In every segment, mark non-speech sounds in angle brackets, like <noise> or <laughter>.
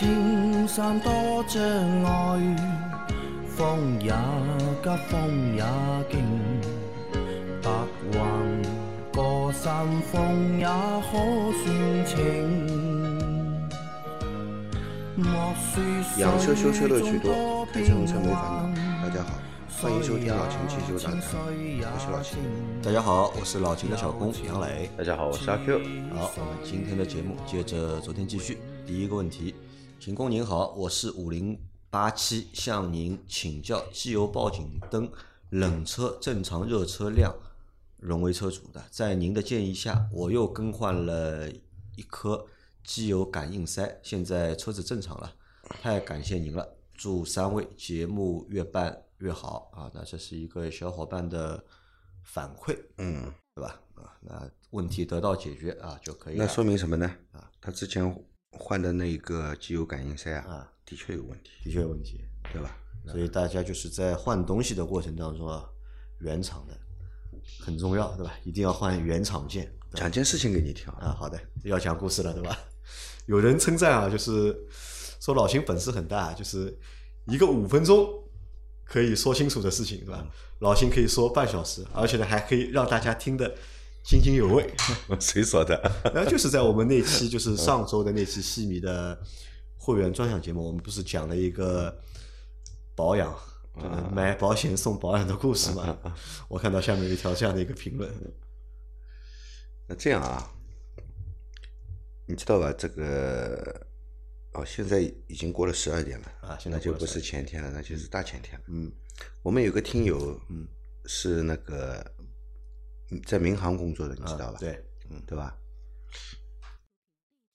青山多障碍，风也急，风也劲，白云过山峰也可算情。莫说养车修车乐趣多，开车用车没烦恼。恼。大家好，欢迎收听老秦汽修杂谈，我是老秦。大家好，我是老秦的小工杨磊。大家好，我是阿 Q。好，我们今天的节目接着昨天继续。第一个问题，秦工您好，我是五零八七，向您请教机油报警灯冷车正常热车辆，荣威车主的，在您的建议下，我又更换了一颗机油感应塞，现在车子正常了，太感谢您了，祝三位节目越办越好啊！那这是一个小伙伴的反馈，嗯，对吧？啊，那问题得到解决啊就可以了。那说明什么呢？啊，他之前换的那个机油感应塞啊啊，的确有问题，的确有问题，对吧？所以大家就是在换东西的过程当中啊，原厂的很重要，对吧？一定要换原厂件。讲件事情给你听啊，好的，要讲故事了，对吧？<laughs> 有人称赞啊，就是说老秦本事很大，就是一个五分钟可以说清楚的事情，对吧？老秦可以说半小时，而且呢还可以让大家听得津津有味。<laughs> 谁说的？<laughs> 然后就是在我们那期，就是上周的那期戏迷的会员专享节目，我们不是讲了一个保养，买保险送保养的故事嘛？<laughs> 我看到下面有一条这样的一个评论，那这样啊，你知道吧？这个哦，现在已经过了十二点了啊现在就不是前天了，那就是大前天了。嗯我们有个听友，嗯，是那个嗯在民航工作的，你知道吧？啊对，嗯对吧？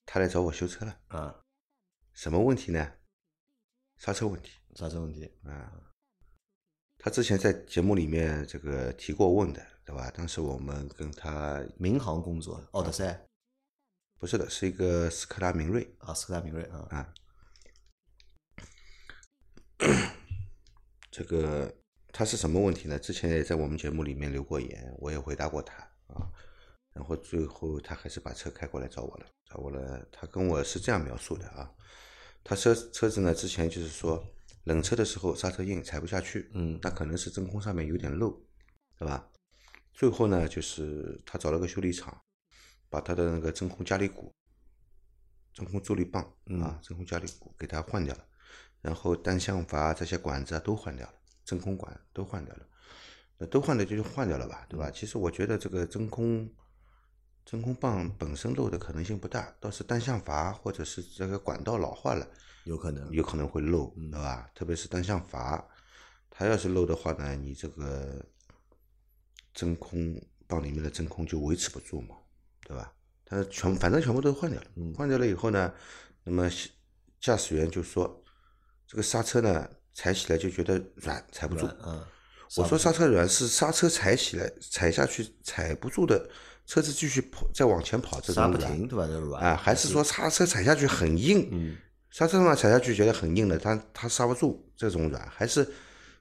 他来找我修车了，啊，什么问题呢？刹车问题刹车问题，啊。他之前在节目里面这个提过问的，对吧？当时我们跟他民航工作，奥德赛不是的，是一个斯柯达明锐啊，斯柯达明锐啊，啊。<coughs> 这个他是什么问题呢？之前也在我们节目里面留过言，我也回答过他啊。然后最后他还是把车开过来找我了，找我了。他跟我是这样描述的啊，他车车子呢之前就是说冷车的时候刹车硬踩不下去，嗯那可能是真空上面有点漏，对吧？最后呢，就是他找了个修理厂，把他的那个真空加力鼓、真空助力棒啊、真空加力鼓给它换掉了，然后单向阀这些管子啊都换掉了，真空管都换掉了，那都换掉就换掉了吧，对吧？其实我觉得这个真空真空棒本身漏的可能性不大，倒是单向阀或者是这个管道老化了，有可能，有可能会漏，对吧？特别是单向阀，它要是漏的话呢，你这个真空棒里面的真空就维持不住嘛，对吧？它全反正全部都换掉了，换掉了以后呢，那么驾驶员就说这个刹车呢踩起来就觉得软，踩不住。嗯，我说刹车软是刹车踩起来踩下去踩不住的，车子继续跑再往前跑这种软停，对吧？这软啊，还是说刹车踩下去很硬，嗯，刹车嘛踩下去觉得很硬的，它它刹不住这种软，还是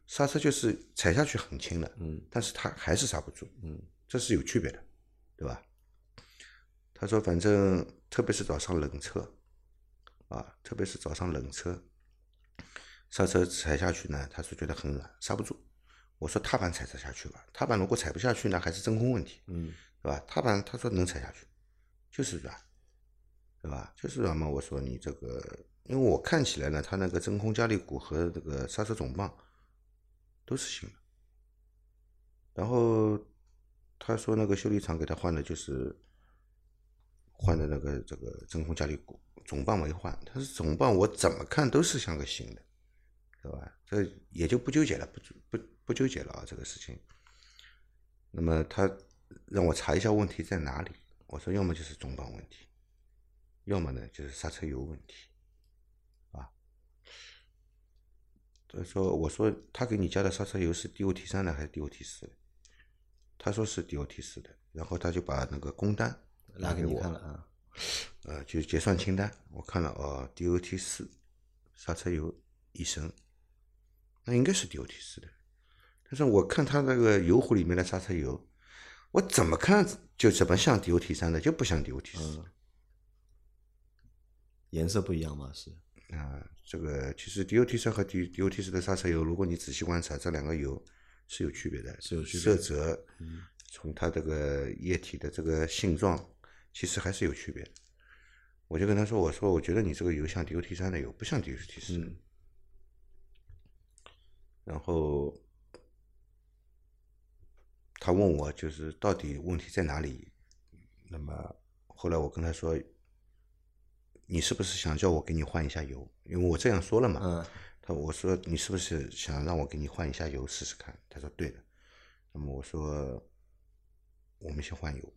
刹车就是踩下去很轻的，嗯，但是它还是刹不住，嗯，这是有区别的，对吧？他说反正特别是早上冷车，啊，特别是早上冷车，刹车踩下去呢，他是觉得很软，刹不住。我说踏板踩得下去吧，踏板如果踩不下去呢，还是真空问题，嗯，对吧？踏板他说能踩下去，就是软，对吧？就是软嘛。我说你这个，因为我看起来呢，它那个真空加力鼓和这个刹车总泵都是新的。然后他说那个修理厂给他换的就是换的那个这个真空加力鼓，总泵没换。他说总泵我怎么看都是像个新的，对吧？这也就不纠结了，不不不纠结了啊，这个事情。那么他让我查一下问题在哪里，我说要么就是中泵问题，要么呢就是刹车油问题，啊。他说我说他给你加的刹车油是 DOT 三的还是 DOT 四的？他说是 DOT 四的，然后他就把那个工单拿给你我看了啊，呃，就是结算清单，我看了哦，DOT 四刹车油一升，那应该是 DOT 四的，但是我看他那个油壶里面的刹车油，我怎么看就怎么像 DOT 三的，就不像 DOT 四的。颜色不一样吗？是啊、这个其实 DOT 三和 D DOT 四的刹车油，如果你仔细观察，这两个油是有区别的，是有区别色的泽，从它这个液体的这个性状，其实还是有区别的。我就跟他说，我说我觉得你这个油像 DOT 三的油，不像 DOT 四。嗯然后他问我就是到底问题在哪里，那么后来我跟他说，你是不是想叫我给你换一下油？因为我这样说了嘛。嗯他我说你是不是想让我给你换一下油试试看？他说对的。那么我说我们先换油，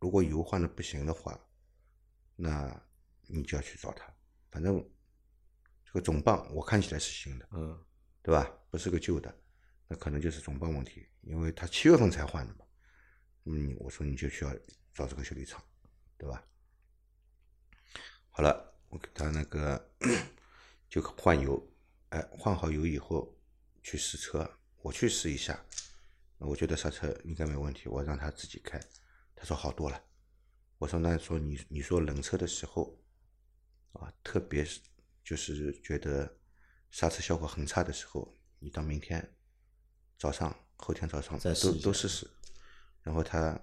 如果油换的不行的话，那你就要去找他。反正这个总泵我看起来是新的，嗯对吧？不是个旧的，那可能就是总泵问题，因为他七月份才换的嘛。嗯，我说你就需要找这个修理厂，对吧？好了，我给他那个就换油，哎，换好油以后去试车，我去试一下，我觉得刹车应该没问题，我让他自己开，他说好多了。我说那说你你说冷车的时候啊，特别是就是觉得刹车效果很差的时候，你到明天早上、后天早上都都试试。然后他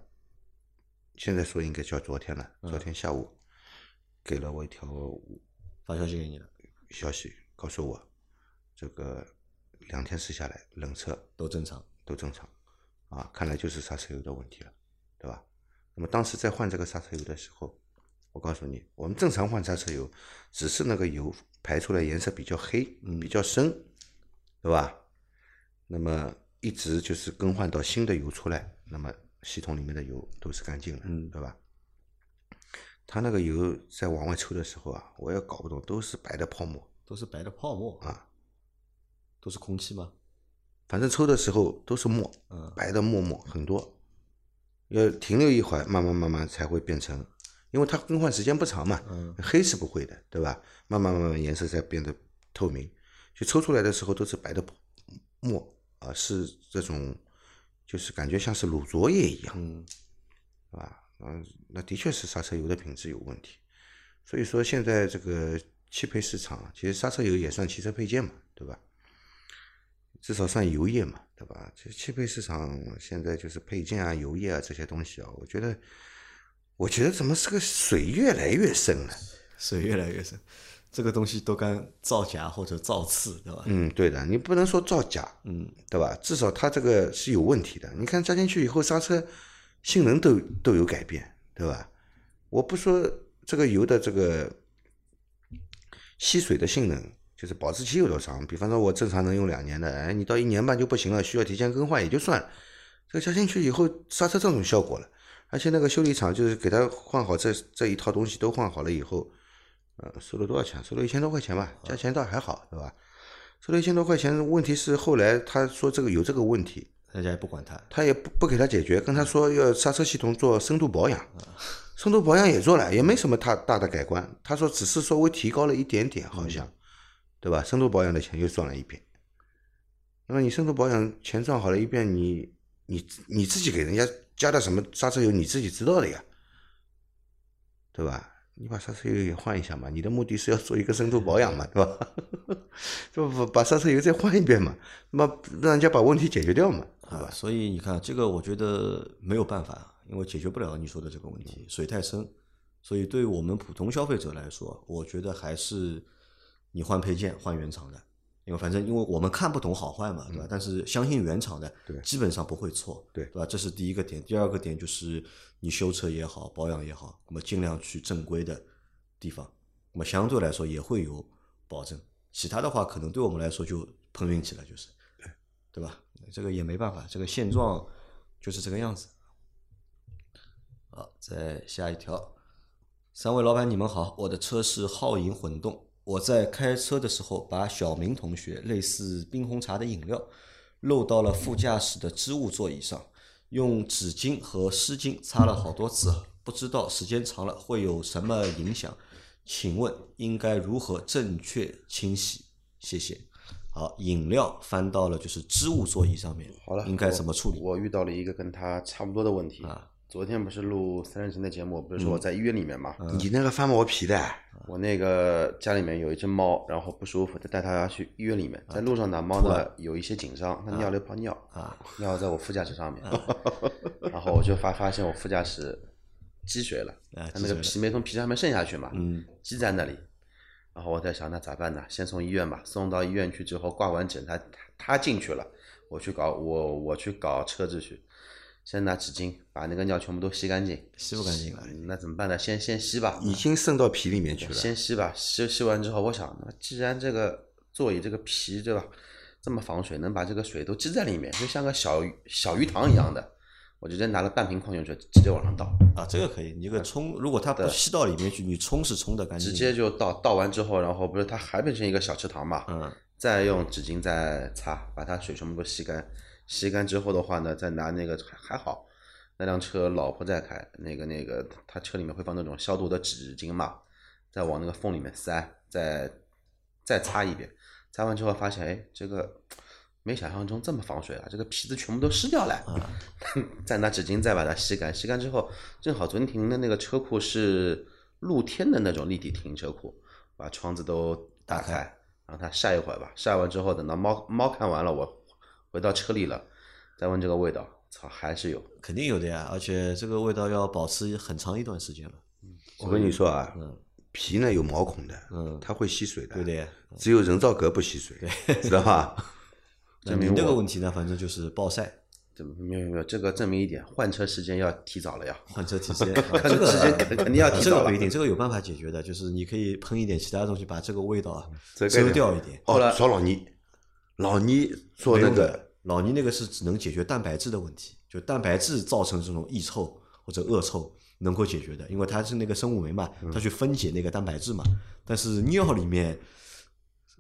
现在说应该叫昨天了，嗯昨天下午给了我一条发消息给你了，消息，告诉我这个两天试下来，冷车都正常。都正常，啊，看来就是刹车油的问题了，对吧？那么当时在换这个刹车油的时候，我告诉你，我们正常换刹车油，只是那个油排出来颜色比较黑，嗯比较深，对吧？那么一直就是更换到新的油出来，那么系统里面的油都是干净的，嗯对吧？它那个油在往外抽的时候啊，我也搞不懂，都是白的泡沫都是白的泡沫啊，都是空气吗？反正抽的时候都是沫，嗯白的沫沫很多，要停留一会儿，慢慢慢慢才会变成，因为它更换时间不长嘛，嗯黑是不会的，对吧？慢慢慢慢颜色在变得透明，就抽出来的时候都是白的墨啊、是这种，就是感觉像是乳浊液一样，嗯是吧？嗯，那的确是刹车油的品质有问题，所以说现在这个汽配市场，其实刹车油也算汽车配件嘛，对吧？至少算油液嘛，对吧？其实汽配市场现在就是配件啊、油液啊这些东西啊，我觉得，我觉得怎么这个水越来越深了？水越来越深，这个东西都敢造假或者造次，对吧？嗯，对的，你不能说造假，嗯对吧？至少它这个是有问题的。你看加进去以后，刹车性能都都有改变，对吧？我不说这个油的这个吸水的性能，就是保质期有多长。比方说，我正常能用两年的，哎，你到一年半就不行了，需要提前更换也就算了。这个加进去以后，刹车这种效果了，而且那个修理厂就是给他换好这这一套东西都换好了以后，呃，收了多少钱？收了一千多块钱吧，价钱倒还好，对吧？收了一千多块钱，问题是后来他说这个有这个问题，人家也不管他。他也不不给他解决，跟他说要刹车系统做深度保养，深度保养也做了，也没什么太大的改观。他说只是稍微提高了一点点，好像，对吧？深度保养的钱又赚了一遍。那么你深度保养钱赚好了一遍，你你你自己给人家加的什么刹车油，你自己知道的呀，对吧？你把刹车油也换一下嘛，你的目的是要做一个深度保养嘛，对吧？<laughs> 就把把刹车油再换一遍嘛，那么让人家把问题解决掉嘛，对吧啊，？所以你看，这个我觉得没有办法，因为解决不了你说的这个问题，水太深。所以对于我们普通消费者来说，我觉得还是你换配件换原厂的，因为反正因为我们看不懂好坏嘛，对吧？但是相信原厂的，基本上不会错，对对吧？这是第一个点。第二个点就是你修车也好，保养也好，那么尽量去正规的地方，那么相对来说也会有保证。其他的话，可能对我们来说就碰运气了，就是，对吧？这个也没办法，这个现状就是这个样子。好，再下一条，三位老板你们好，我的车是皓影混动，我在开车的时候把小明同学类似冰红茶的饮料漏到了副驾驶的织物座椅上，用纸巾和湿巾擦了好多次，不知道时间长了会有什么影响？请问应该如何正确清洗？谢谢。好，饮料翻到了就是织物座椅上面，好了，应该怎么处理？我？我遇到了一个跟他差不多的问题。啊昨天不是录三人行的节目，不是说我在医院里面嘛？你那个翻毛皮的，我那个家里面有一只猫，然后不舒服，就带它去医院里面，在路上呢，猫呢有一些紧张，它尿了一泡尿，啊，尿在我副驾驶上面，<laughs> 然后我就发发现我副驾驶积水了，啊它那个皮没从皮上面渗下去嘛，嗯，积在那里。然后我在想，那咋办呢？先送医院吧。送到医院去之后，挂完诊，它它进去了，我去搞我我去搞车子去。先拿纸巾把那个尿全部都吸干净。吸不干净了。那怎么办呢？先先吸吧，已经渗到皮里面去了。先吸吧。吸吸完之后，我想，那既然这个座椅这个皮对吧，这么防水，能把这个水都积在里面，就像个小鱼小鱼塘一样的，我就直接拿了半瓶矿泉水直接往上倒。啊，这个可以，你这个冲，如果它不吸到里面去，你冲是冲的干净，直接就倒倒完之后，然后不是它还变成一个小池塘嘛？嗯，再用纸巾再擦，把它水全部都吸干。吸干之后的话呢，再拿那个还还好，那辆车老婆在开，那个那个他车里面会放那种消毒的纸巾嘛，再往那个缝里面塞，再再擦一遍。擦完之后发现，哎，这个没想象中这么防水啊，这个皮子全部都湿掉了。<laughs> 再拿纸巾再把它吸干，吸干之后，正好昨天停的那个车库是露天的那种立体停车库，把窗子都打开，让它晒一会儿吧。晒完之后，等到猫猫看完了，我回到车里了，再闻这个味道，操，还是有。肯定有的呀，而且这个味道要保持很长一段时间了。我跟你说啊，嗯皮呢有毛孔的，嗯它会吸水的。对的呀。只有人造革不吸水，<laughs> 知道吧？<laughs> 证明这个问题呢，反正就是暴晒，这没有没有，这个证明一点，换车时间要提早了呀。换车 <laughs> 提前，这个车时间肯肯定要提早了这个不一。定，这个有办法解决的，就是你可以喷一点其他东西，把这个味道啊遮掉一点。哦后来，找老倪，老倪做那个老倪那个是只能解决蛋白质的问题，就蛋白质造成这种异臭或者恶臭能够解决的，因为它是那个生物酶嘛，嗯它去分解那个蛋白质嘛。但是尿里面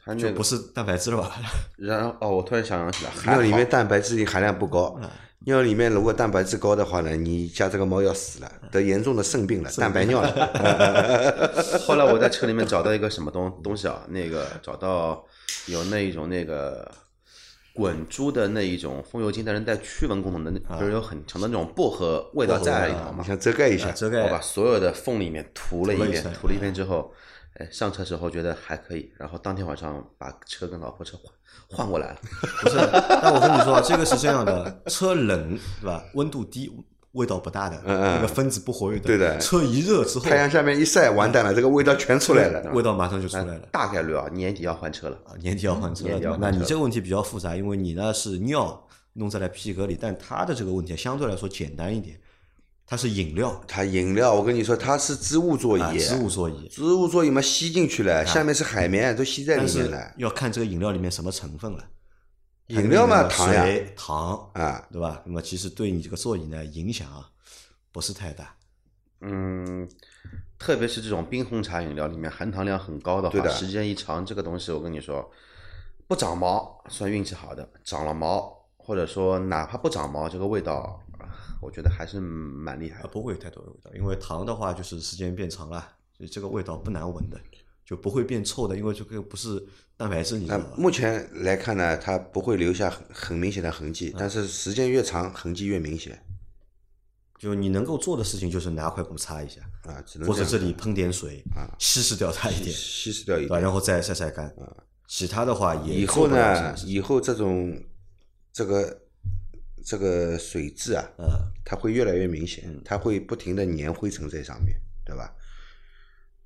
它，就不是蛋白质了吧？<laughs> 然后哦，我突然想起来，<laughs> 还尿里面蛋白质含量不高。尿里面如果蛋白质高的话呢，你家这个猫要死了，得严重的肾病了，蛋白尿了。<laughs> 后来我在车里面找到一个什么东东西啊？那个找到有那一种那个滚珠的那一种风油精，但是带驱蚊功能的，那就是有很强的那种薄荷味道在里头嘛。你想遮盖一下遮盖我把所有的缝里面涂了一遍涂了一层，涂了一遍之后，哎，上车时候觉得还可以，然后当天晚上把车跟老婆车换换过来了。不是，那我跟你说啊，这个是这样的，车冷是吧？温度低，味道不大的，嗯那个分子不活跃的。对的车一热之后，太阳下面一晒，完蛋了，这个味道全出来了。味道马上就出来了。大概率啊，年底要换车了。啊，年底要换车了，那你这个问题比较复杂，因为你呢是尿弄在了皮革里，但它的这个问题相对来说简单一点，它是饮料它饮料，我跟你说，它是织物座啊，椅，织物座椅，织物座椅嘛吸进去了，下面是海绵，都吸在里面了。要看这个饮料里面什么成分了。饮料嘛，糖呀，糖，啊，对吧？那么其实对你这个座椅呢影响啊不是太大。嗯，特别是这种冰红茶饮料里面含糖量很高的话，对的时间一长，这个东西我跟你说，不长毛算运气好的，长了毛或者说哪怕不长毛，这个味道，我觉得还是蛮厉害。不会有太多的味道，因为糖的话就是时间变长了，所以这个味道不难闻的，就不会变臭的，因为这个不是蛋白质，你知那道吧？目前来看呢，它不会留下很很明显的痕嗯迹，但是时间越长，痕迹越明显就你能够做的事情就是拿块布擦一下，啊，只能或者这里喷点水啊，稀释掉它一点，稀释掉一？点。然后再晒晒干啊。其他的话也以后呢，以后这种这个这个水质啊，呃，它会越来越明显，嗯它会不停的粘灰尘在上面，对吧？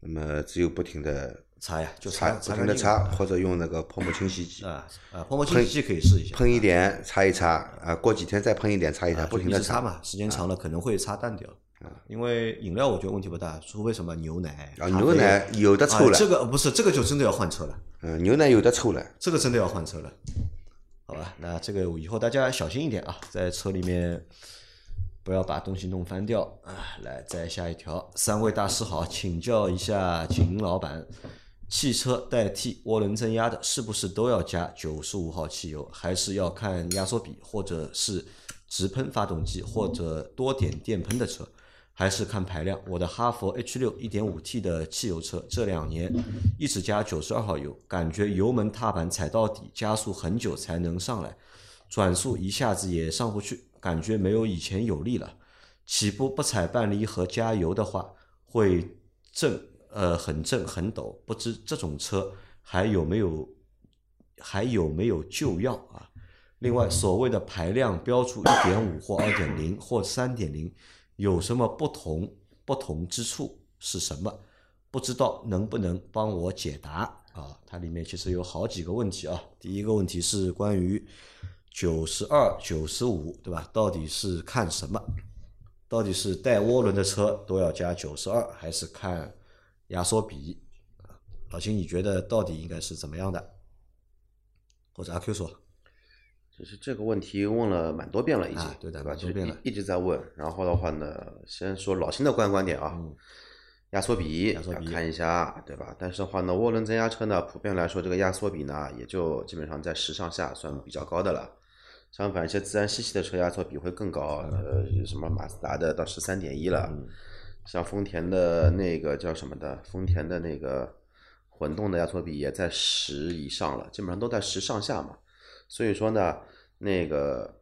那么只有不停的擦呀，就擦，擦不停的擦，或者用那个泡沫清洗剂啊啊，泡沫清洗剂可以试一下，喷一点，擦一擦，啊，过几天再喷一点，擦一擦，啊不停的擦嘛，时间长了可能会擦淡掉。啊因为饮料我觉得问题不大，除非什么牛奶、啊，牛奶有的啊臭了，这个不是这个就真的要换车了。嗯，牛奶有的臭了，这个真的要换车了，好吧？那这个以后大家小心一点啊，在车里面不要把东西弄翻掉啊。来，再下一条，三位大师好，请教一下秦老板，汽车代替涡轮增压的，是不是都要加九十五号汽油，还是要看压缩比，或者是直喷发动机，或者多点电喷的车？还是看排量。我的哈弗 H 六一点五 T 的汽油车，这两年一直加九十二号油，感觉油门踏板踩到底，加速很久才能上来，转速一下子也上不去，感觉没有以前有力了。起步不踩半离合加油的话，会震呃很正很陡，不知这种车还有没有还有没有旧药啊？另外，所谓的排量标注一点五或二点零或三点零，有什么不同？不同之处是什么？不知道能不能帮我解答啊？它里面其实有好几个问题啊。第一个问题是关于九十二、九十五，对吧？到底是看什么？到底是带涡轮的车都要加九十二，还是看压缩比？老秦，你觉得到底应该是怎么样的？或者阿 Q 说？就是这个问题问了蛮多遍了，已经、啊对的蛮多遍了一一直在问。然后的话呢，先说老秦的观观点啊，压缩比压缩比看一下，对吧？但是的话呢，涡轮增压车呢，普遍来说这个压缩比呢，也就基本上在十上下算比较高的了。相反，一些自然吸气的车压缩比会更高，呃，什么马自达的到十三点一了，像丰田的那个叫什么的，丰田的那个混动的压缩比也在十以上了，基本上都在十上下嘛。所以说呢，那个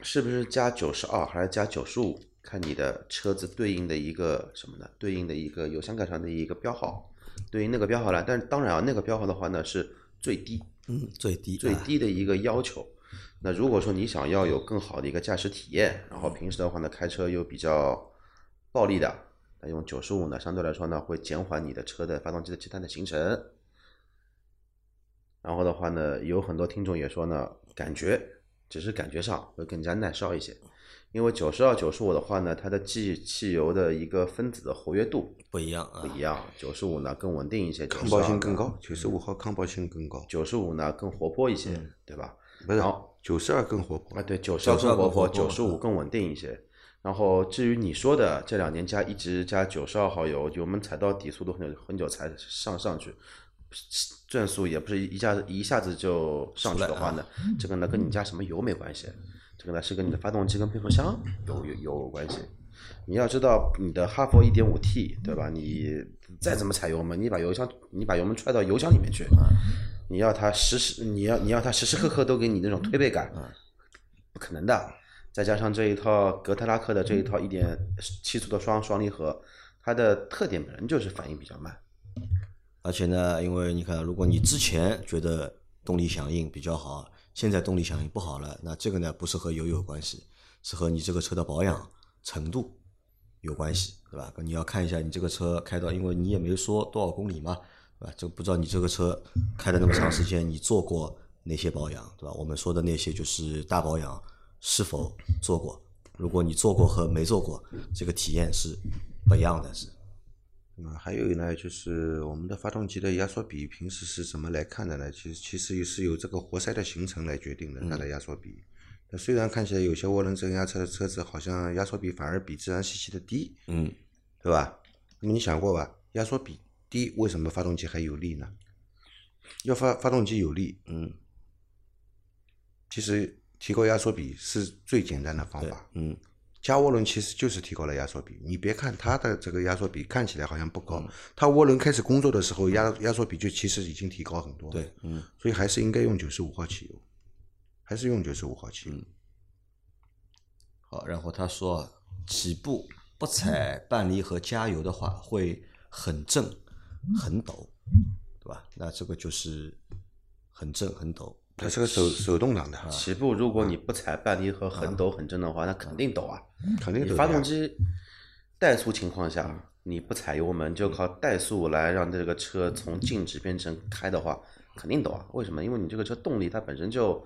是不是加九十二还是加九十五，看你的车子对应的一个什么呢？对应的一个油箱盖上的一个标号，对应那个标号来。但是当然啊，那个标号的话呢是最低嗯，最低最啊低的一个要求。那如果说你想要有更好的一个驾驶体验，然后平时的话呢开车又比较暴力的，那用九十五呢相对来说呢会减缓你的车的发动机的积碳的形成。然后的话呢，有很多听众也说呢，感觉只是感觉上会更加耐烧一些，因为九十二、九十五的话呢，它的汽汽油的一个分子的活跃度不一样啊不。一样，九十五呢更稳定一些，抗爆性更高，九十五号抗爆性更高，九十五呢更活泼一些，嗯对吧？不是然后九十二更活泼啊，。对，九十二更活泼，九十五更稳定一些。然后至于你说的这两年加一直加九十二号油，油门踩到底速度很久很久才上上去，转速也不是一下子一下子就上去的话呢，这个呢跟你加什么油没关系，这个呢是跟你的发动机跟变速箱有有有关系。你要知道，你的哈佛一点五 T 对吧？你再怎么踩油门，你把油箱你把油门踹到油箱里面去，你要它时时你要你要它时时刻刻都给你那种推背感，不可能的。再加上这一套格特拉克的这一套一点七速的双双离合，它的特点本身就是反应比较慢。而且呢，因为你看，如果你之前觉得动力响应比较好，现在动力响应不好了，那这个呢不是和油有关系，是和你这个车的保养程度有关系，对吧？你要看一下你这个车开到，因为你也没说多少公里嘛，对吧？就不知道你这个车开了那么长时间，你做过哪些保养，对吧？我们说的那些就是大保养是否做过，如果你做过和没做过，这个体验是不一样的，是。那么还有呢，就是我们的发动机的压缩比平时是怎么来看的呢？其实其实也是由这个活塞的形成来决定的它的压缩比。那虽然看起来有些涡轮增压车的车子好像压缩比反而比自然吸气的低，嗯，对吧？那么你想过吧？压缩比低，为什么发动机还有力呢？要发发动机有力，嗯，其实提高压缩比是最简单的方法。嗯，加涡轮其实就是提高了压缩比。你别看它的这个压缩比看起来好像不高，嗯它涡轮开始工作的时候压压缩比就其实已经提高很多了。对，嗯。所以还是应该用九十五号汽油，还是用九十五号汽油。好，然后他说啊，起步不踩半离合加油的话，会很震、很抖，对吧？那这个就是很震、很抖。它是个手手动挡的，啊起步如果你不踩半离合很抖很震的话，那肯定抖啊。肯定抖发动机怠速情况下，你不踩油门，就靠怠速来让这个车从静止变成开的话，肯定抖啊。为什么？因为你这个车动力它本身就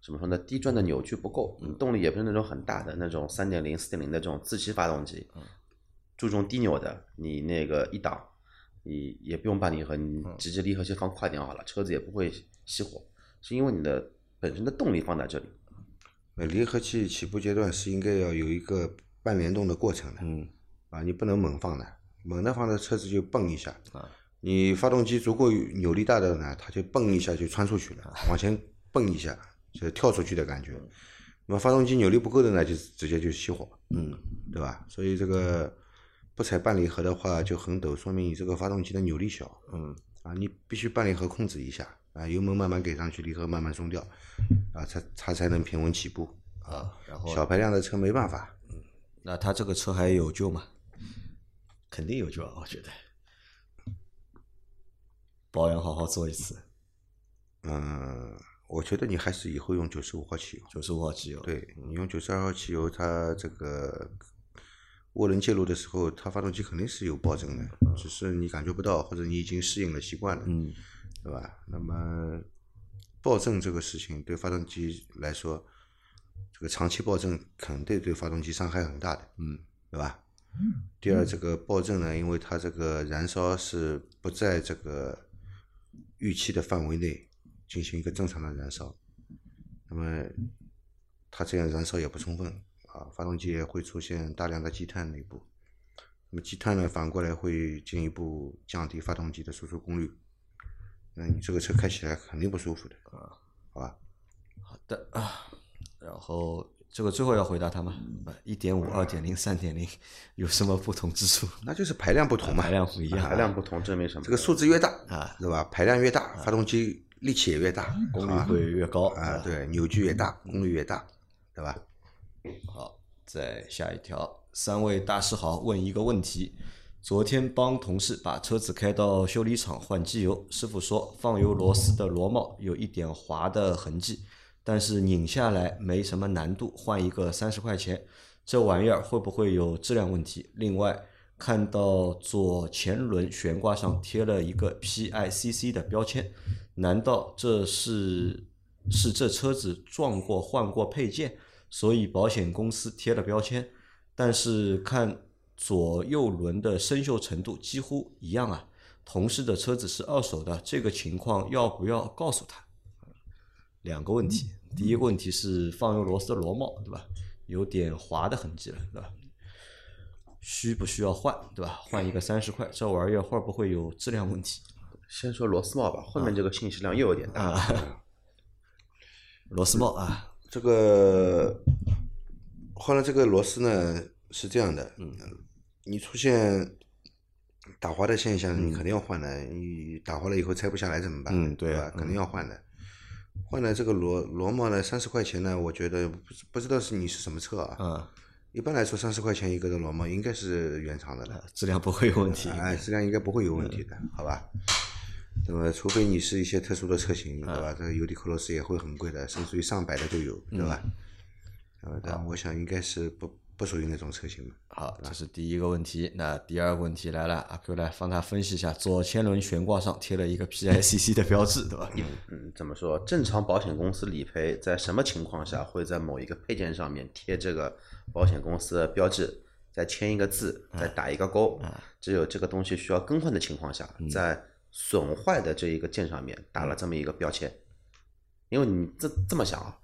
怎么说呢？低转的扭矩不够，你动力也不是那种很大的那种三点零、四点零的这种自吸发动机，注重低扭的，你那个一档，你也不用半离合，你直接离合器放快点好了，车子也不会熄火，是因为你的本身的动力放在这里。呃离合器起步阶段是应该要有一个半联动的过程的，嗯，啊，你不能猛放的，猛的放的车子就蹦一下，啊，你发动机足够扭力大的呢，它就蹦一下就穿出去了，往前蹦一下就跳出去的感觉。那么发动机扭力不够的呢，就直接就熄火，嗯，对吧？所以这个不踩半离合的话就很抖，说明你这个发动机的扭力小，嗯，啊，你必须半离合控制一下，啊，油门慢慢给上去，离合慢慢松掉，啊，它它才能平稳起步。啊，然后小排量的车没办法，嗯那它这个车还有救吗？肯定有救啊，我觉得。保养好好做一次，嗯，我觉得你还是以后用九十五号汽油。九十五号汽油。对你用九十二号汽油，它这个涡轮介入的时候，它发动机肯定是有爆震的，只是你感觉不到，或者你已经适应了、习惯了，嗯，对吧？那么爆震这个事情对发动机来说，这个长期爆震肯定对发动机伤害很大的，嗯，对吧？第二，这个爆震呢，因为它这个燃烧是不在这个预期的范围内进行一个正常的燃烧，那么它这样燃烧也不充分啊，发动机也会出现大量的积碳内部，那么积碳呢反过来会进一步降低发动机的输出功率，那你这个车开起来肯定不舒服的啊，好吧？好的啊，然后这个最后要回答他吗？一点五、二点零、三点零有什么不同之处？<laughs> 那就是排量不同嘛，排量不一样，排量不同，证明什么？这个数字越大啊，对吧？排量越大，发动机力气也越大，功率啊会越高啊，对，扭矩越大，功率越大，对吧？好，再下一条，三位大师好，问一个问题。昨天帮同事把车子开到修理厂换机油，师傅说放油螺丝的螺帽有一点滑的痕迹，但是拧下来没什么难度，换一个三十块钱。这玩意儿会不会有质量问题？另外，看到左前轮悬挂上贴了一个 PICC 的标签，难道这是是这车子撞过换过配件，所以保险公司贴了标签？但是看左右轮的生锈程度几乎一样啊。同事的车子是二手的，这个情况要不要告诉他？两个问题，第一个问题是放油螺丝的螺帽，对吧？有点划的痕迹了，对吧？需不需要换，对吧？换一个三十块，这玩意儿会不会有质量问题？先说螺丝帽吧，后面这个信息量又有点大。啊，<laughs> 螺丝帽啊，这个换了这个螺丝呢是这样的，嗯，你出现打滑的现象，你肯定要换的。你打滑了以后拆不下来怎么办？嗯对吧？肯定要换的。换了这个螺螺帽呢，三十块钱呢，我觉得不知不知道是你是什么车啊？嗯，一般来说，三十块钱一个的螺帽应该是原厂的了。质量不会有问题。哎，质量应该不会有问题的，好吧？那么，除非你是一些特殊的车型，对吧？这个尤迪克罗斯也会很贵的，甚至于上百的都有，对吧？呃，但我想应该是不不属于那种车型吧。好，这是第一个问题。那第二个问题来了，阿 Q 来帮他分析一下，左前轮悬挂上贴了一个 PICC 的标志，对吧？嗯，怎么说？正常保险公司理赔在什么情况下会在某一个配件上面贴这个保险公司的标志，再签一个字，再打一个勾？只有这个东西需要更换的情况下，在损坏的这一个件上面打了这么一个标签。因为你这这么想啊，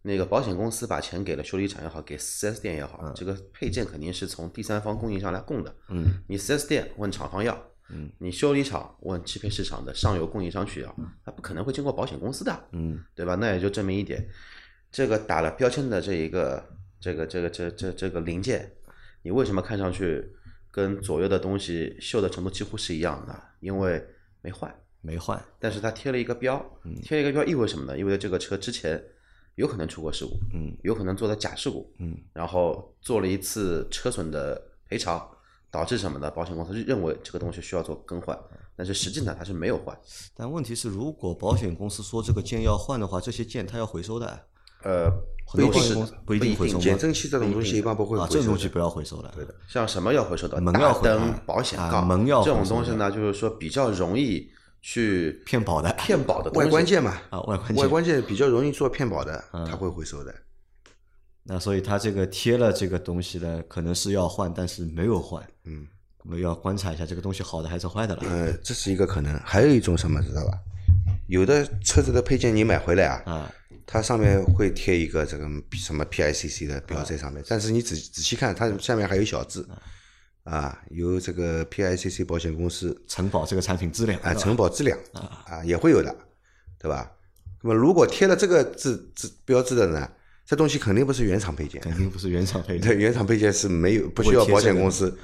那个保险公司把钱给了修理厂也好，给 4S 店也好，这个配件肯定是从第三方供应商来供的。嗯，你 4S 店问厂方要，嗯，你修理厂问汽配市场的上游供应商去要，他不可能会经过保险公司的，嗯，对吧？那也就证明一点，这个打了标签的这一个这个这个这这这个零件，你为什么看上去跟左右的东西锈的程度几乎是一样的？因为没换，没换，但是他贴了一个标，贴了一个标意味着什么呢？意味着这个车之前有可能出过事故，嗯，有可能做的假事故，嗯，然后做了一次车损的赔偿，导致什么呢？保险公司认为这个东西需要做更换，但是实际上，它是没有换。但问题是，如果保险公司说这个件要换的话，这些件它要回收的，呃，不是公司不一定回收？减震器这种东西一般不会啊，回收的这种东西不要回收了。对的。像什么要回收的？门要回大灯啊、保险啊杠、门要这种东西呢，就是说比较容易去骗保的骗保的外观件嘛，啊，外观件。外观件比较容易做骗保的，他会回收的。那所以它这个贴了这个东西呢，可能是要换，但是没有换。嗯，我们要观察一下这个东西好的还是坏的了。呃，这是一个可能，还有一种什么知道吧？有的车子的配件你买回来啊，啊，它上面会贴一个这个什么 PICC 的标在上面，但是你仔仔细看，它下面还有小字，啊，由这个 PICC 保险公司承保这个产品质量啊，承保质量啊，也会有的，对吧？那么如果贴了这个字字标志的呢，这东西肯定不是原厂配件，肯定不是原厂配件。对，原厂配件是没有不需要保险公司，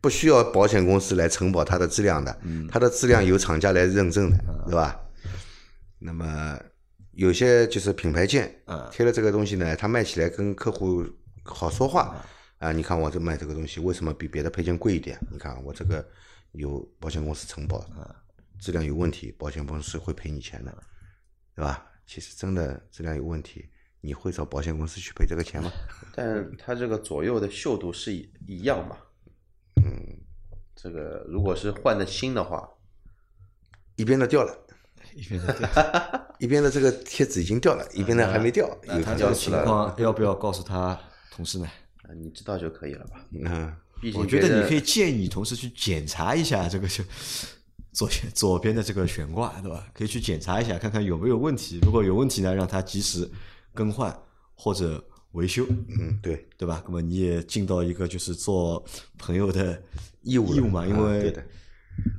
不需要保险公司来承保它的质量的，它的质量由厂家来认证的，对吧？那么有些就是品牌件嗯，贴了这个东西呢，它卖起来跟客户好说话啊。你看我这卖这个东西，为什么比别的配件贵一点？你看我这个有保险公司承保，质量有问题，保险公司会赔你钱的，对吧？其实真的质量有问题，你会找保险公司去赔这个钱吗？<laughs> 但它这个左右的锈度是一一样嘛？嗯，这个如果是换的新的话，一边的掉了，一边的 <laughs> 一边的这个贴纸已经掉了，一边的还没掉，有那他这个情况要不要告诉他同事呢？啊你知道就可以了吧？嗯，毕竟我觉得你可以建议同事去检查一下这个就左左边的这个悬挂，对吧？可以去检查一下，看看有没有问题。如果有问题呢，让他及时更换或者维修，嗯，对，对吧？那么你也尽到一个就是做朋友的义务义务嘛，因为啊对的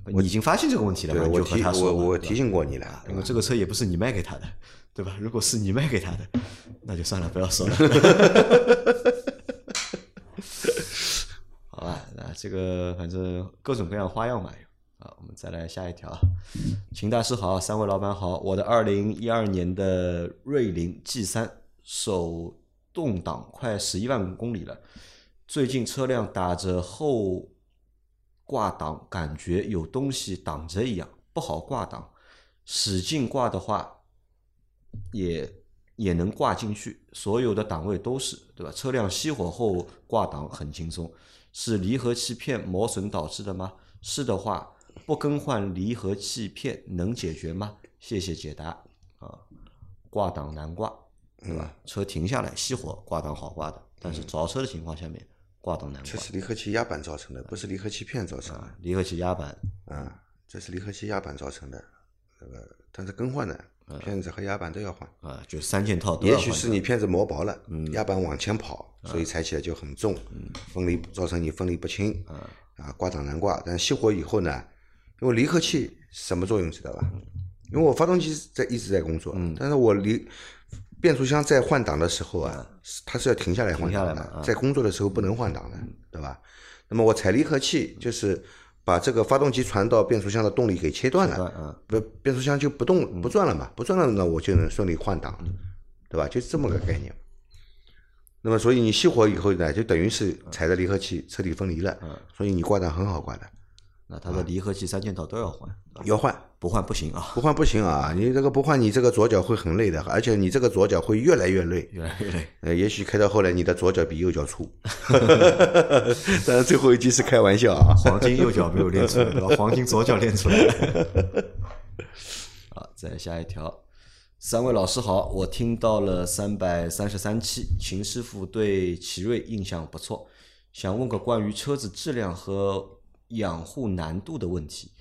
你已经发现这个问题了嘛，我提就和他说我提醒过你了，因为这个车也不是你卖给他的，对吧？如果是你卖给他的，那就算了，不要说了。<laughs> 好吧，那这个反正各种各样花样嘛有啊。我们再来下一条，秦大师好，三位老板好，我的二零一二年的瑞麟 G 三手动挡快十一万公里了，最近车辆打着后挂档，感觉有东西挡着一样，不好挂档。使劲挂的话，也也能挂进去，所有的档位都是，对吧？车辆熄火后挂档很轻松，是离合器片磨损导致的吗？是的话，不更换离合器片能解决吗？谢谢解答啊。挂档难挂，对吧？车停下来熄火，挂档好挂的，但是着车的情况下面，挂挡难挂。这是离合器压板造成的，不是离合器片造成的。离合器压板啊，这是离合器压板造成的。那个，但是更换的片子和压板都要换。啊，就三件套都也许是你片子磨薄了，压板往前跑，所以踩起来就很重，分离造成你分离不清，啊，挂挡难挂。但熄火以后呢，因为离合器什么作用知道吧？因为我发动机在一直在工作，但是我离变速箱在换挡的时候啊，它是要停下来换挡的，在工作的时候不能换挡的，对吧？那么我踩离合器就是把这个发动机传到变速箱的动力给切断了，不变速箱就不动不转了嘛，不转了那我就能顺利换挡，对吧？就是这么个概念。那么所以你熄火以后呢，就等于是踩着离合器彻底分离了，所以你挂挡很好挂的，那它的离合器三件套都要换，要换不换不行啊，不换不行啊！你这个不换，你这个左脚会很累的，而且你这个左脚会越来越累。越来越累。呃，也许开到后来，你的左脚比右脚粗。<laughs> 当然，最后一句是开玩笑啊。<laughs> 黄金右脚没有练出来，对吧？黄金左脚练出来了。<laughs> 好，再下一条。三位老师好，我听到了三百三十三期，秦师傅对奇瑞印象不错，想问个关于车子质量和养护难度的问题。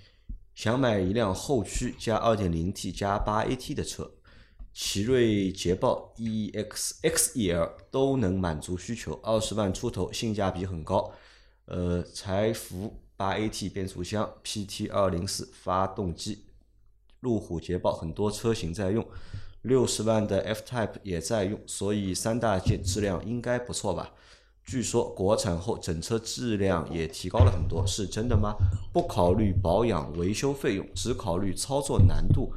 想买一辆后驱加 2.0T 加 8AT 的车，奇瑞捷豹 EX、XEL 都能满足需求，二十万出头，性价比很高。呃，柴福 8AT 变速箱，PT 204发动机，路虎捷豹很多车型在用，六十万的 F Type 也在用，所以三大件质量应该不错吧？据说国产后整车质量也提高了很多，是真的吗？不考虑保养维修费用，只考虑操作难度，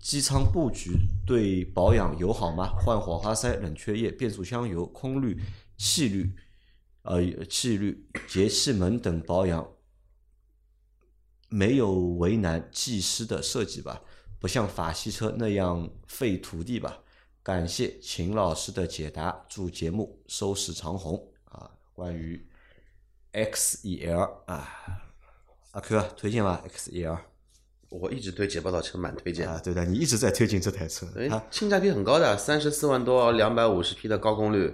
机舱布局对保养友好吗？换火花塞、冷却液、变速箱油、空滤、气滤、呃气滤、节气门等保养没有为难技师的设计吧？不像法系车那样费徒弟吧？感谢秦老师的解答，祝节目收视长虹！关于 XEL 啊，阿 Q 啊推荐吧 XEL 我一直对捷豹的车蛮推荐的，啊，对的，你一直在推荐这台车，它性价比很高的，三十四万多，两百五十匹的高功率，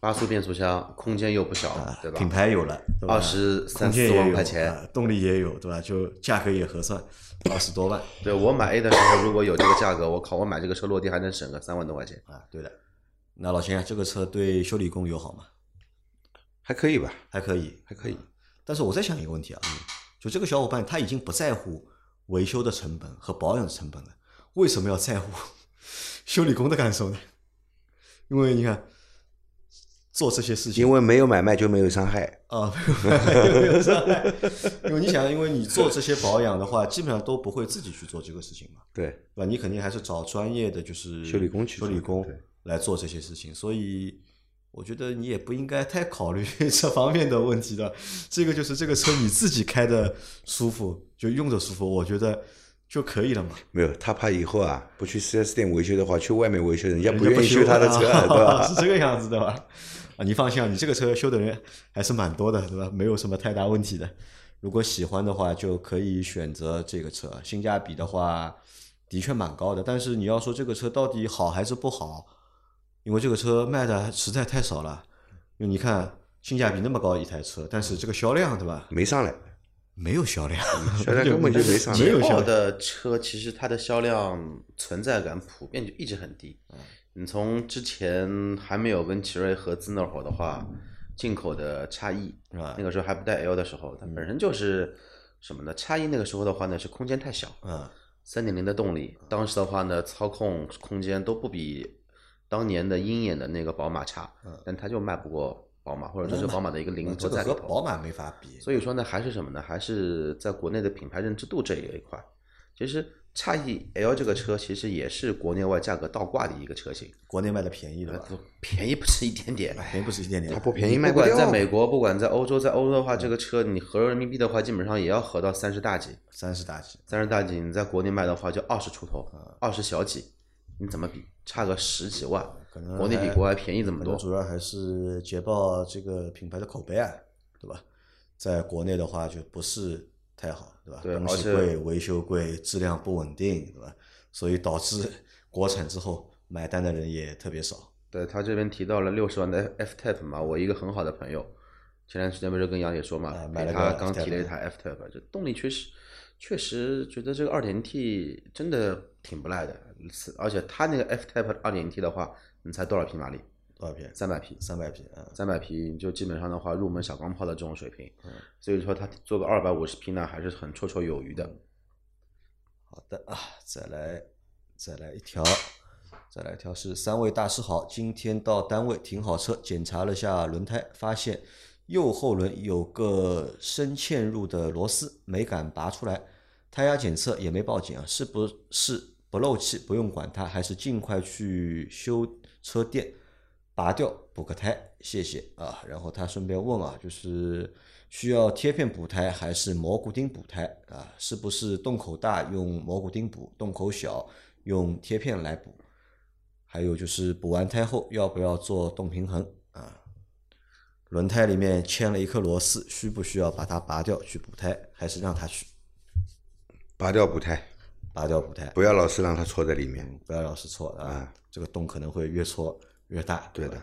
八速变速箱，空间又不小，对吧？品牌有了，二十三四万块钱，啊动力也有，对吧？就价格也合算，二十多万对我买 A 的时候，如果有这个价格，我靠，我买这个车落地还能省个三万多块钱。啊，对的。那老秦啊，这个车对修理工友好吗？还可以吧，还可以，还可以。但是我在想一个问题啊，就这个小伙伴他已经不在乎维修的成本和保养的成本了，为什么要在乎 <laughs> 修理工的感受呢？因为你看做这些事情，因为没有买卖就没有伤害。啊，没有伤害。因为你想，因为你做这些保养的话，基本上都不会自己去做这个事情嘛，对，对吧？你肯定还是找专业的就是修理工去做修理工来做这些事情，所以我觉得你也不应该太考虑 <laughs> 这方面的问题的。这个就是这个车你自己开的舒服，就用着舒服，我觉得就可以了嘛。没有，他怕以后啊不去 4S 店维修的话，去外面维修，人家不愿意修他的车，啊 <laughs> 对吧？<laughs> 是这个样子的吧？啊，你放心啊，你这个车修的人还是蛮多的，对吧？没有什么太大问题的。如果喜欢的话，就可以选择这个车，性价比的话的确蛮高的。但是你要说这个车到底好还是不好，因为这个车卖的实在太少了。因为你看性价比那么高一台车，但是这个销量对吧？没上来，<laughs> 没有销量，销量根本就没上来。捷豹没有销。的车其实它的销量存在感普遍就一直很低。你从之前还没有跟奇瑞合资那会儿的话，进口的叉 E，是吧那个时候还不带 L 的时候，它本身就是什么呢？叉 E 那个时候的话呢是空间太小，嗯，三点零的动力，当时的话呢操控空间都不比当年的鹰眼的那个宝马差，但它就卖不过宝马，或者说是宝马的一个零这个头在里头。和宝马没法比。所以说呢，还是什么呢？还是在国内的品牌认知度这一块。其实叉 E L 这个车其实也是国内外价格倒挂的一个车型，国内卖的便宜的吧？便宜不是一点点。便宜不是一点点它。不便宜卖不管。在美国，不管在欧洲，在欧洲的话，这个车你合人民币的话，基本上也要合到三十大几。三十大几，三十大几，你在国内卖的话就二十出头，二十小几，你怎么比？差个十几万，可能国内比国外便宜这么多。主要还是捷豹这个品牌的口碑啊，对吧？在国内的话就不是太好，对吧？东对而且西贵，维修贵，质量不稳定，对吧？所以导致 <laughs> 国产之后买单的人也特别少。对他这边提到了六十万的 F Type 嘛，我一个很好的朋友，前段时间不是跟杨姐说嘛啊，买了个他刚提了一台 F Type，这动力确实确实觉得这个二点 T 真的挺不赖的，是而且它那个 F Type 二点 T 的话，你猜多少匹马力？多少匹？三百匹，三百匹啊！三百匹就基本上的话，入门小钢炮的这种水平，嗯所以说它做个二百五十匹呢，还是很绰绰有余的。好的啊，再来再来一条，再来一条是三位大师好，今天到单位停好车，检查了下轮胎，发现右后轮有个深嵌入的螺丝，没敢拔出来，胎压检测也没报警啊，是不是不漏气？不用管它，还是尽快去修车店拔掉补个胎，谢谢啊。然后他顺便问啊，就是需要贴片补胎还是蘑菇钉补胎啊？是不是洞口大用蘑菇钉补，洞口小用贴片来补？还有就是补完胎后要不要做动平衡啊？轮胎里面嵌了一颗螺丝，需不需要把它拔掉去补胎，还是让它去拔掉补胎，拔掉补胎？不要老是让它戳在里面。不要老是错啊，这个洞可能会越戳越大。对的，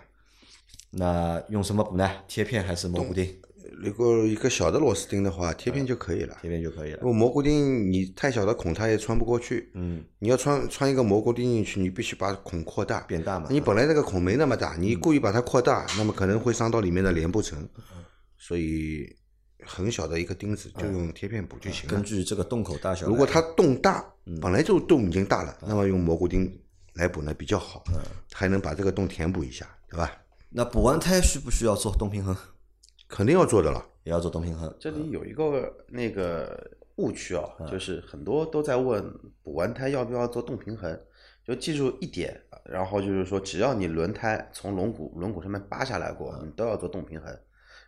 那用什么补呢？贴片还是蘑菇钉？如果一个小的螺丝钉的话，贴片就可以了。贴片就可以了因。为蘑菇钉你太小的孔它也穿不过去，嗯，你要穿穿一个蘑菇钉进去，你必须把孔扩大，变大嘛你本来那个孔没那么大，你故意把它扩大，那么可能会伤到里面的连布层，所以很小的一个钉子就用贴片补就行了。根据这个洞口大小，如果它洞大，本来就洞已经大了，那么用蘑菇钉来补呢比较好，还能把这个洞填补一下，对吧？那补完胎需不需要做动平衡？肯定要做的了。也要做动平衡。这里有一个那个误区啊，就是很多都在问补完胎要不要做动平衡，就记住一点，然后就是说只要你轮胎从轮毂轮毂上面扒下来过，你都要做动平衡。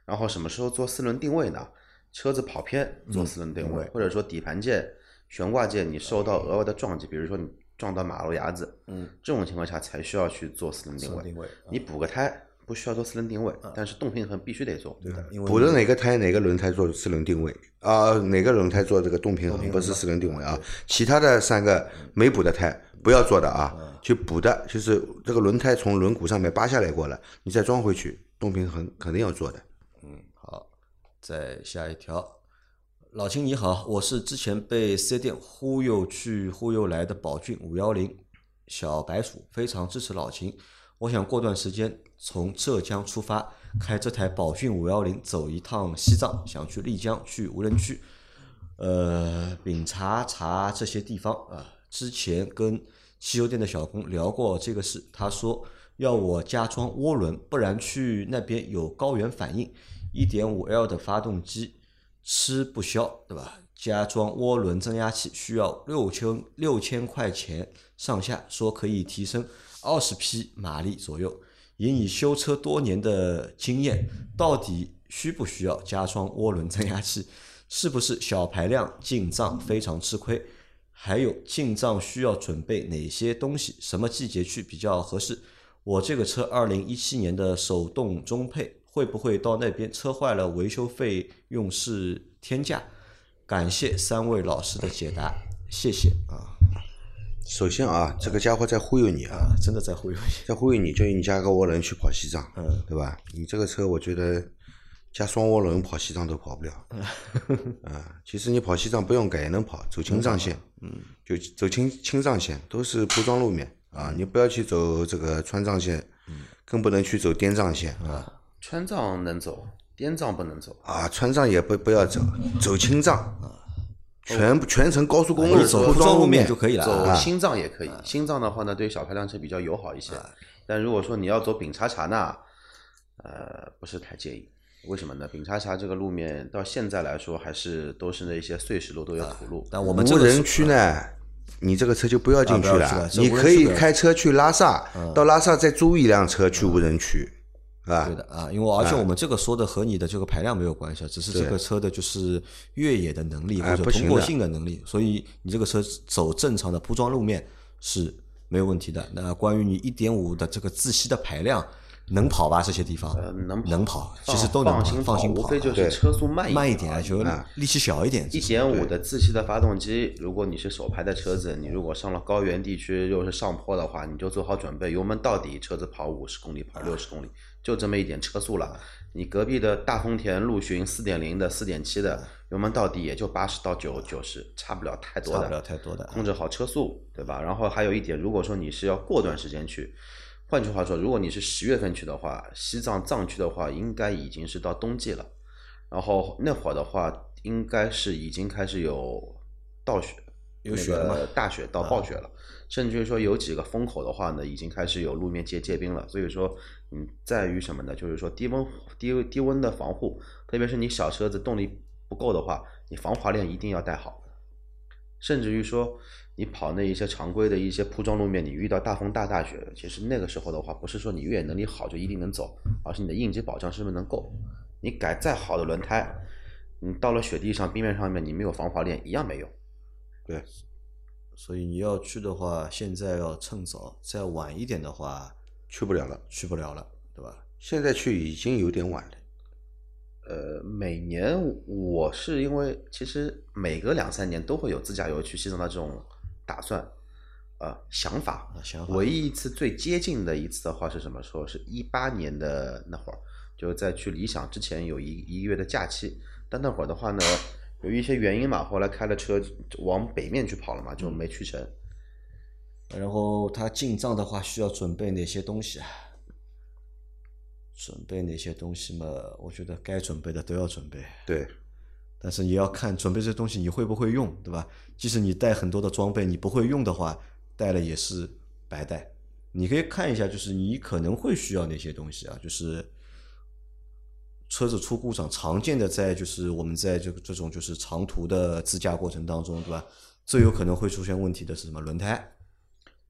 然后什么时候做四轮定位呢？车子跑偏做四轮定位，或者说底盘件、悬挂件你受到额外的撞击，比如说你撞到马路牙子，嗯，这种情况下才需要去做四轮定位。定位你补个胎不需要做四轮定位，但是动平衡必须得做。对的，因为补的哪个胎哪个轮胎做四轮定位啊？哪个轮胎做这个动平衡不是四轮定位啊？其他的三个没补的胎不要做的啊，去补的就是这个轮胎从轮毂上面扒下来过了，你再装回去，动平衡肯定要做的。再下一条。老秦你好，我是之前被四 S 店忽悠去忽悠来的宝骏五幺零小白鼠，非常支持老秦。我想过段时间从浙江出发，开这台宝骏五幺零走一趟西藏，想去丽江，去无人区，呃，丙察察这些地方啊。之前跟汽油店的小工聊过这个事，他说要我加装涡轮，不然去那边有高原反应。一点五 L 的发动机吃不消，对吧？加装涡轮增压器需要六千六千块钱上下，说可以提升二十匹马力左右。以你修车多年的经验，到底需不需要加装涡轮增压器？是不是小排量进藏非常吃亏？还有进藏需要准备哪些东西？什么季节去比较合适？我这个车二零一七年的手动中配，会不会到那边车坏了维修费用是天价？感谢三位老师的解答，谢谢啊首先啊，这个家伙在忽悠你啊，啊，真的在忽悠你。在忽悠你，叫你加个涡轮去跑西藏，嗯对吧？你这个车我觉得加双涡轮跑西藏都跑不了。啊，其实你跑西藏不用改也能跑，走青藏线，嗯，就走青青藏线都是铺装路面啊，你不要去走这个川藏线，更不能去走滇藏线啊。川藏能走，滇藏不能走。啊，川藏也不不要走，走青藏，全部全程高速公路铺铺装路面就可以了走啊。新藏也可以，新藏的话呢，对小排量车比较友好一些。但如果说你要走丙察察呢，呃，不是太建议。为什么呢？丙察察这个路面到现在来说，还是都是那些碎石路，都有土路。但我们无人区呢，你这个车就不要进去了你可以开车去拉萨，到拉萨再租一辆车去无人区，啊对，的啊，因为而且我们这个说的和你的这个排量没有关系，啊，只是这个车的就是越野的能力哎或者通过性的能力，所以你这个车走正常的铺装路面是没有问题的。那关于你一点五的这个自吸的排量能跑吧？这些地方呃，能跑能跑，其实都能跑，放心放心跑啊，无非就是车速慢一慢一点而已。点就力气小一点。一点五的自吸的发动机，如果你是手排的车子，你如果上了高原地区又是上坡的话，你就做好准备，油门到底，车子跑五十公里，跑六十公里，就这么一点车速了。你隔壁的大丰田陆巡四点零的、四点七的，油门到底也就八十到九九十，差不了太多的。差不了太多的。控制好车速，对吧？然后还有一点，如果说你是要过段时间去，换句话说，如果你是十月份去的话，西藏藏区的话，应该已经是到冬季了。然后那会儿的话，应该是已经开始有倒雪，有雪了吗啊那个大雪到暴雪了，甚至于说有几个风口的话呢，已经开始有路面结结冰了。所以说，嗯，在于什么呢？就是说低温低低温的防护，特别是你小车子动力不够的话，你防滑链一定要带好。甚至于说，你跑那一些常规的一些铺装路面，你遇到大风大大雪，其实那个时候的话，不是说你越野能力好就一定能走，而是你的应急保障是不是能够。你改再好的轮胎，你到了雪地上、冰面上面，你没有防滑链一样没用。对，所以你要去的话，现在要趁早，再晚一点的话去不了了。去不了了，对吧？现在去已经有点晚了。呃，每年我是因为其实每隔两三年都会有自驾游去西藏的这种打算，呃想法。啊想法唯一一次最接近的一次的话是什么时候？是一八年的那会儿，就是在去理想之前有一一个月的假期，但那会儿的话呢，由于一些原因嘛，后来开了车往北面去跑了嘛，就没去成。然后他进藏的话，需要准备哪些东西啊？准备哪些东西嘛？我觉得该准备的都要准备，对，但是也要看准备这东西你会不会用，对吧？即使你带很多的装备，你不会用的话，带了也是白带。你可以看一下，就是你可能会需要哪些东西啊？就是车子出故障，常见的在就是我们在这个这种就是长途的自驾过程当中，对吧？最有可能会出现问题的是什么？轮胎，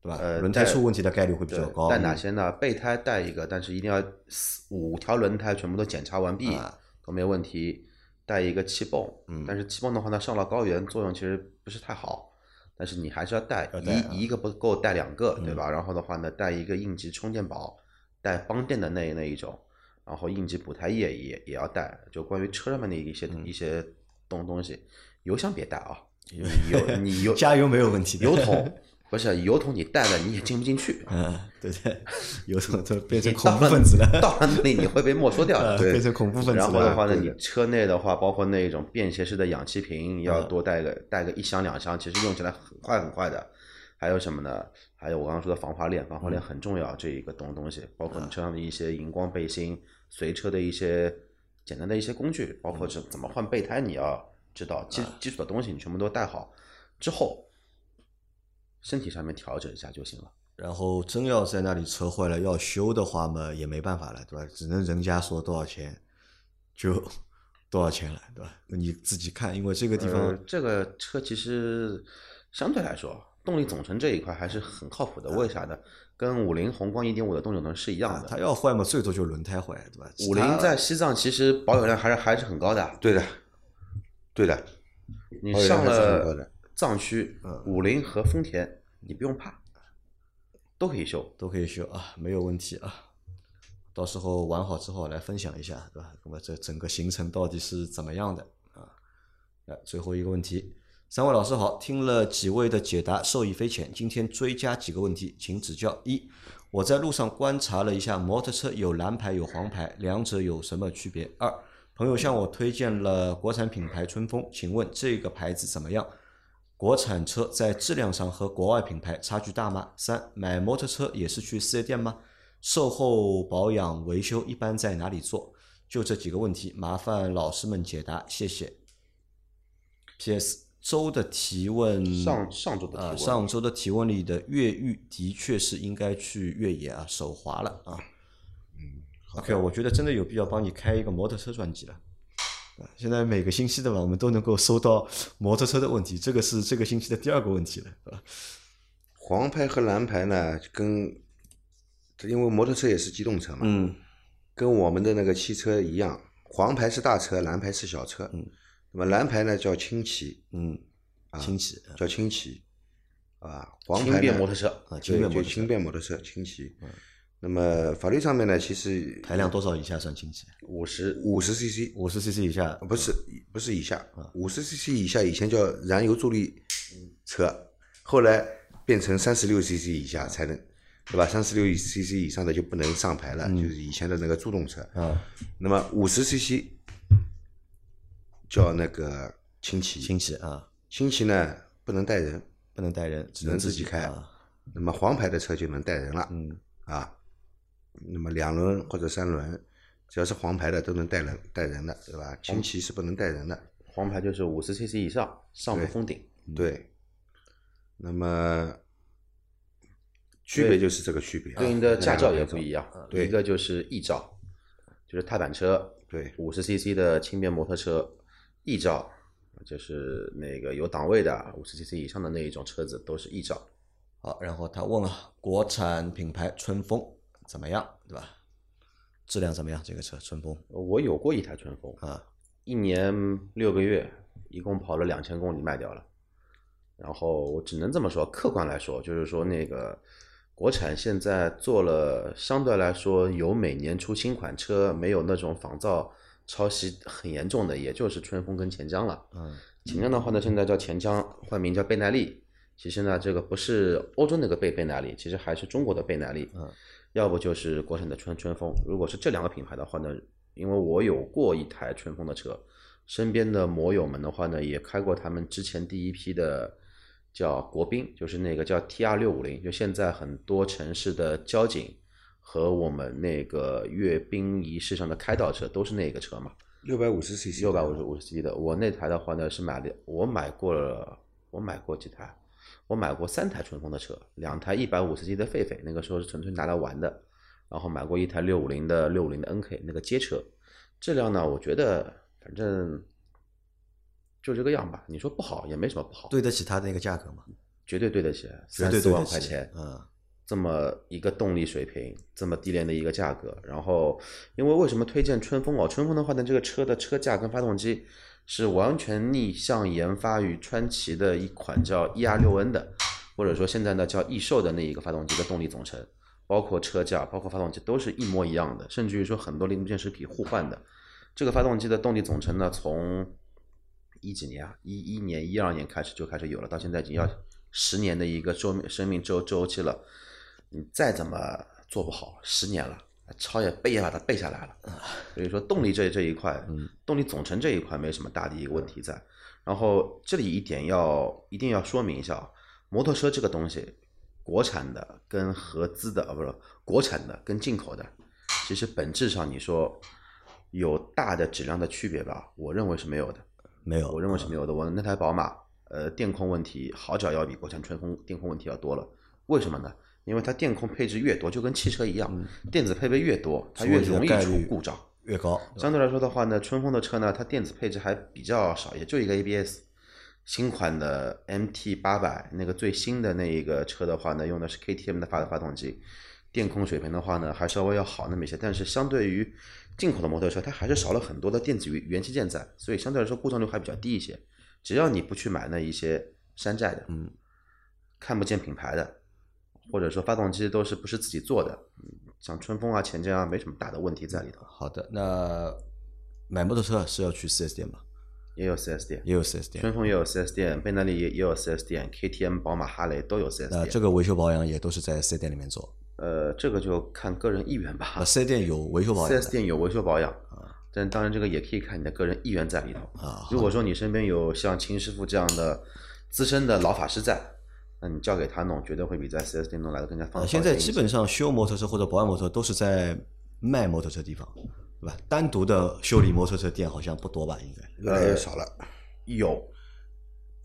对吧？呃轮胎出问题的概率会比较高。带哪些呢？备胎带一个，但是一定要四五条轮胎全部都检查完毕，啊都没有问题。带一个气泵，嗯但是气泵的话呢，上了高原作用其实不是太好，但是你还是要带，要带啊嗯一一个不够带两个，对吧？然后的话呢，带一个应急充电宝，带帮电的那那一种，然后应急补胎液也也要带。就关于车上面的一些、嗯一些东东西，油箱别带啊，你油你油 <laughs> 加油没有问题的。油桶不是油桶，你带了你也进不进去。嗯，对对，油桶就变成恐怖分子了，到了那里你会被没收掉的。对变成恐怖分子。然后的话呢，你车内的话，包括那种便携式的氧气瓶，要嗯多带个带个一箱两箱，其实用起来很快很快的。还有什么呢？还有我刚刚说的防滑链，防滑嗯链很重要，这一个东东西，包括你车上的一些荧光背心，随车的一些简单的一些工具，包括怎怎么换备胎，你要知道基基础的东西，你全部都带好之后，身体上面调整一下就行了。然后真要在那里车坏了要修的话嘛，也没办法了，对吧？只能人家说多少钱就 <laughs> 多少钱了，对吧？你自己看，因为这个地呃方，这个车其实相对来说，动力总成这一块还是很靠谱的。为啥呢？跟五菱宏光一点五的动力总成是一样啊，的。它要坏嘛，最多就轮胎坏，对吧？五菱在西藏其实保有量还是还是很高的。对的，对的，你上了的藏区、嗯五菱和丰田，你不用怕，都可以修。都可以修啊，没有问题啊。到时候玩好之后来分享一下，对吧？那么这整个行程到底是怎么样的啊？来最后一个问题，三位老师好，听了几位的解答，受益匪浅。今天追加几个问题，请指教。一，我在路上观察了一下摩托车，有蓝牌有黄牌，两者有什么区别？二，朋友向我推荐了国产品牌春风，请问这个牌子怎么样？国产车在质量上和国外品牌差距大吗？三，买摩托车也是去四 S 店吗？售后保养维修一般在哪里做？就这几个问题，麻烦老师们解答，谢谢。P.S. 周的提问，上上周的提啊，问上周的提问里的越狱的确是应该去越野啊，手滑了啊。嗯，OK，我觉得真的有必要帮你开一个摩托车专辑了。啊现在每个星期的吧，我们都能够收到摩托车的问题，这个是这个星期的第二个问题了，是吧？黄牌和蓝牌呢，跟因为摩托车也是机动车嘛，嗯跟我们的那个汽车一样，黄牌是大车，蓝牌是小车。嗯，那么蓝牌呢叫轻骑，嗯，轻骑叫轻骑，啊，黄牌呢便摩托车，啊，轻，便摩托车嗯就轻便摩托车轻骑。那么法律上面呢，其实排量多少以下算轻骑？五十五十 CC 五十 CC 以下。不是不是以下，啊。五十 CC 以下以前叫燃油助力车，后来变成三十六 CC 以下才能，对吧？三十六 CC 以上的就不能上牌了，就是以前的那个助动车。啊，那么五十 CC 叫那个轻骑，轻骑啊，轻骑呢不能带人，不能带人，只能自己开。啊。那么黄牌的车就能带人了。嗯。啊，那么两轮或者三轮，只要是黄牌的都能带人带人的，对吧？轻骑是不能带人的。黄牌就是五十 CC 以上，上不封顶。对，那么区别就是这个区别啊，对应的驾照也不一样，对一个就是 E 照，就是踏板车，对五十 CC 的轻便摩托车，E 照就是那个有档位的五十 CC 以上的那一种车子都是 E 照。好，然后他问了，国产品牌春风怎么样，对吧？质量怎么样？这个车春风我有过一台春风，啊，一年六个月，一共跑了两千公里卖掉了。然后我只能这么说，客观来说，就是说那个国产现在做了相对来说有每年出新款车，没有那种仿造抄袭很严重的，也就是春风跟钱江了。嗯钱江的话呢，现在叫钱江，换名叫倍耐力。其实呢，这个不是欧洲那个倍倍耐力，其实还是中国的倍耐力。嗯，要不就是国产的春春风。如果是这两个品牌的话呢，因为我有过一台春风的车，身边的摩友们的话呢，也开过他们之前第一批的叫国宾，就是那个叫 T R 六五零，就现在很多城市的交警和我们那个阅兵仪式上的开道车都是那个车嘛。六百五十 CC，六百五十五十 C 的，我那台的话呢是买的，我买过了，我买过几台，我买过三台春风的车，两台一百五十 C 的狒狒，那个时候是纯粹拿来玩的，然后买过一台六五零的六五零的 NK 那个街车，质量呢，我觉得反正就这个样吧，你说不好也没什么不好，对得起它的那个价格吗？绝对对得起，三四万块钱，嗯这么一个动力水平，这么低廉的一个价格，然后因为为什么推荐春风哦？春风的话呢，这个车的车架跟发动机是完全逆向研发于川崎的一款叫 ER 六 N 的，或者说现在呢叫易兽的那一个发动机的动力总成，包括车架、包括发动机都是一模一样的，甚至于说很多零部件是可以互换的。这个发动机的动力总成呢，从一几年啊，一一年、一二年开始就开始有了，到现在已经要十年的一个周生命周周期了。你再怎么做不好，十年了，抄也背也把它背下来了。所以说动力这这一块，动力总成这一块没什么大的一个问题在。然后这里一点要一定要说明一下啊，摩托车这个东西，国产的跟合资的啊不是国产的跟进口的，其实本质上你说有大的质量的区别吧，我认为是没有的。没有，我认为是没有的。我那台宝马，呃，电控问题好找要比国产春风电控问题要多了。为什么呢？因为它电控配置越多，就跟汽车一样，电子配备越多，它越容易出故障。越高，相对来说的话呢，春风的车呢，它电子配置还比较少，也就一个 ABS。新款的 MT 八百那个最新的那一个车的话呢，用的是 KTM 的发发动机，电控水平的话呢，还稍微要好那么一些。但是相对于进口的摩托车，它还是少了很多的电子元元器件在，所以相对来说故障率还比较低一些。只要你不去买那一些山寨的，嗯，看不见品牌的，或者说发动机都是不是自己做的，嗯像春风啊、钱江啊，没什么大的问题在里头，好的，那买摩托车是要去 4S 店吧？也有 4S 店，也有 4S 店。春风也有 4S 店，贝纳利也也有 4S 店，KTM、宝马、哈雷都有 4S 店。那这个维修保养也都是在 4S 店里面做。呃，这个就看个人意愿吧。那 4S 店有维修保养的 4S 店有维修保养啊，但当然这个也可以看你的个人意愿在里头。啊，如果说你身边有像秦师傅这样的资深的老法师在，那你交给他弄，绝对会比在 4S 店弄来的更加放呃心。现在基本上修摩托车或者保养摩托车都是在卖摩托车地方，对吧？单独的修理摩托车店好像不多吧？应该越来越少了。有，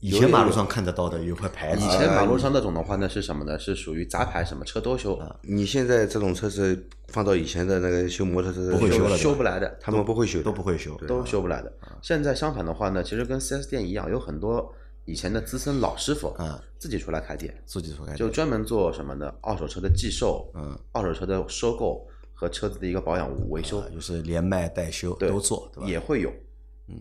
以前马路上看得到的有块牌子，以前马路上那种的话呢是什么呢？是属于杂牌，什么车都修，你现在这种车是放到以前的那个修摩托车不会修了修不来的，他们不会修，都不会修。都修不来的。现在相反的话呢，其实跟 4S 店一样，有很多以前的资深老师傅啊自己出来开店，自己所开就专门做什么呢？二手车的寄售，嗯，二手车的收购和车子的一个保养维修，就是连卖带修都做，对吧？也会有。嗯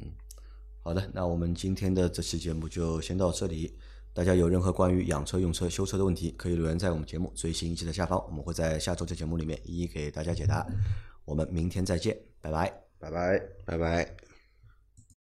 好的，那我们今天的这期节目就先到这里。大家有任何关于养车、用车、修车的问题，可以留言在我们节目最新一期的下方，我们会在下周的节目里面一一给大家解答。我们明天再见，拜拜。拜拜。拜拜。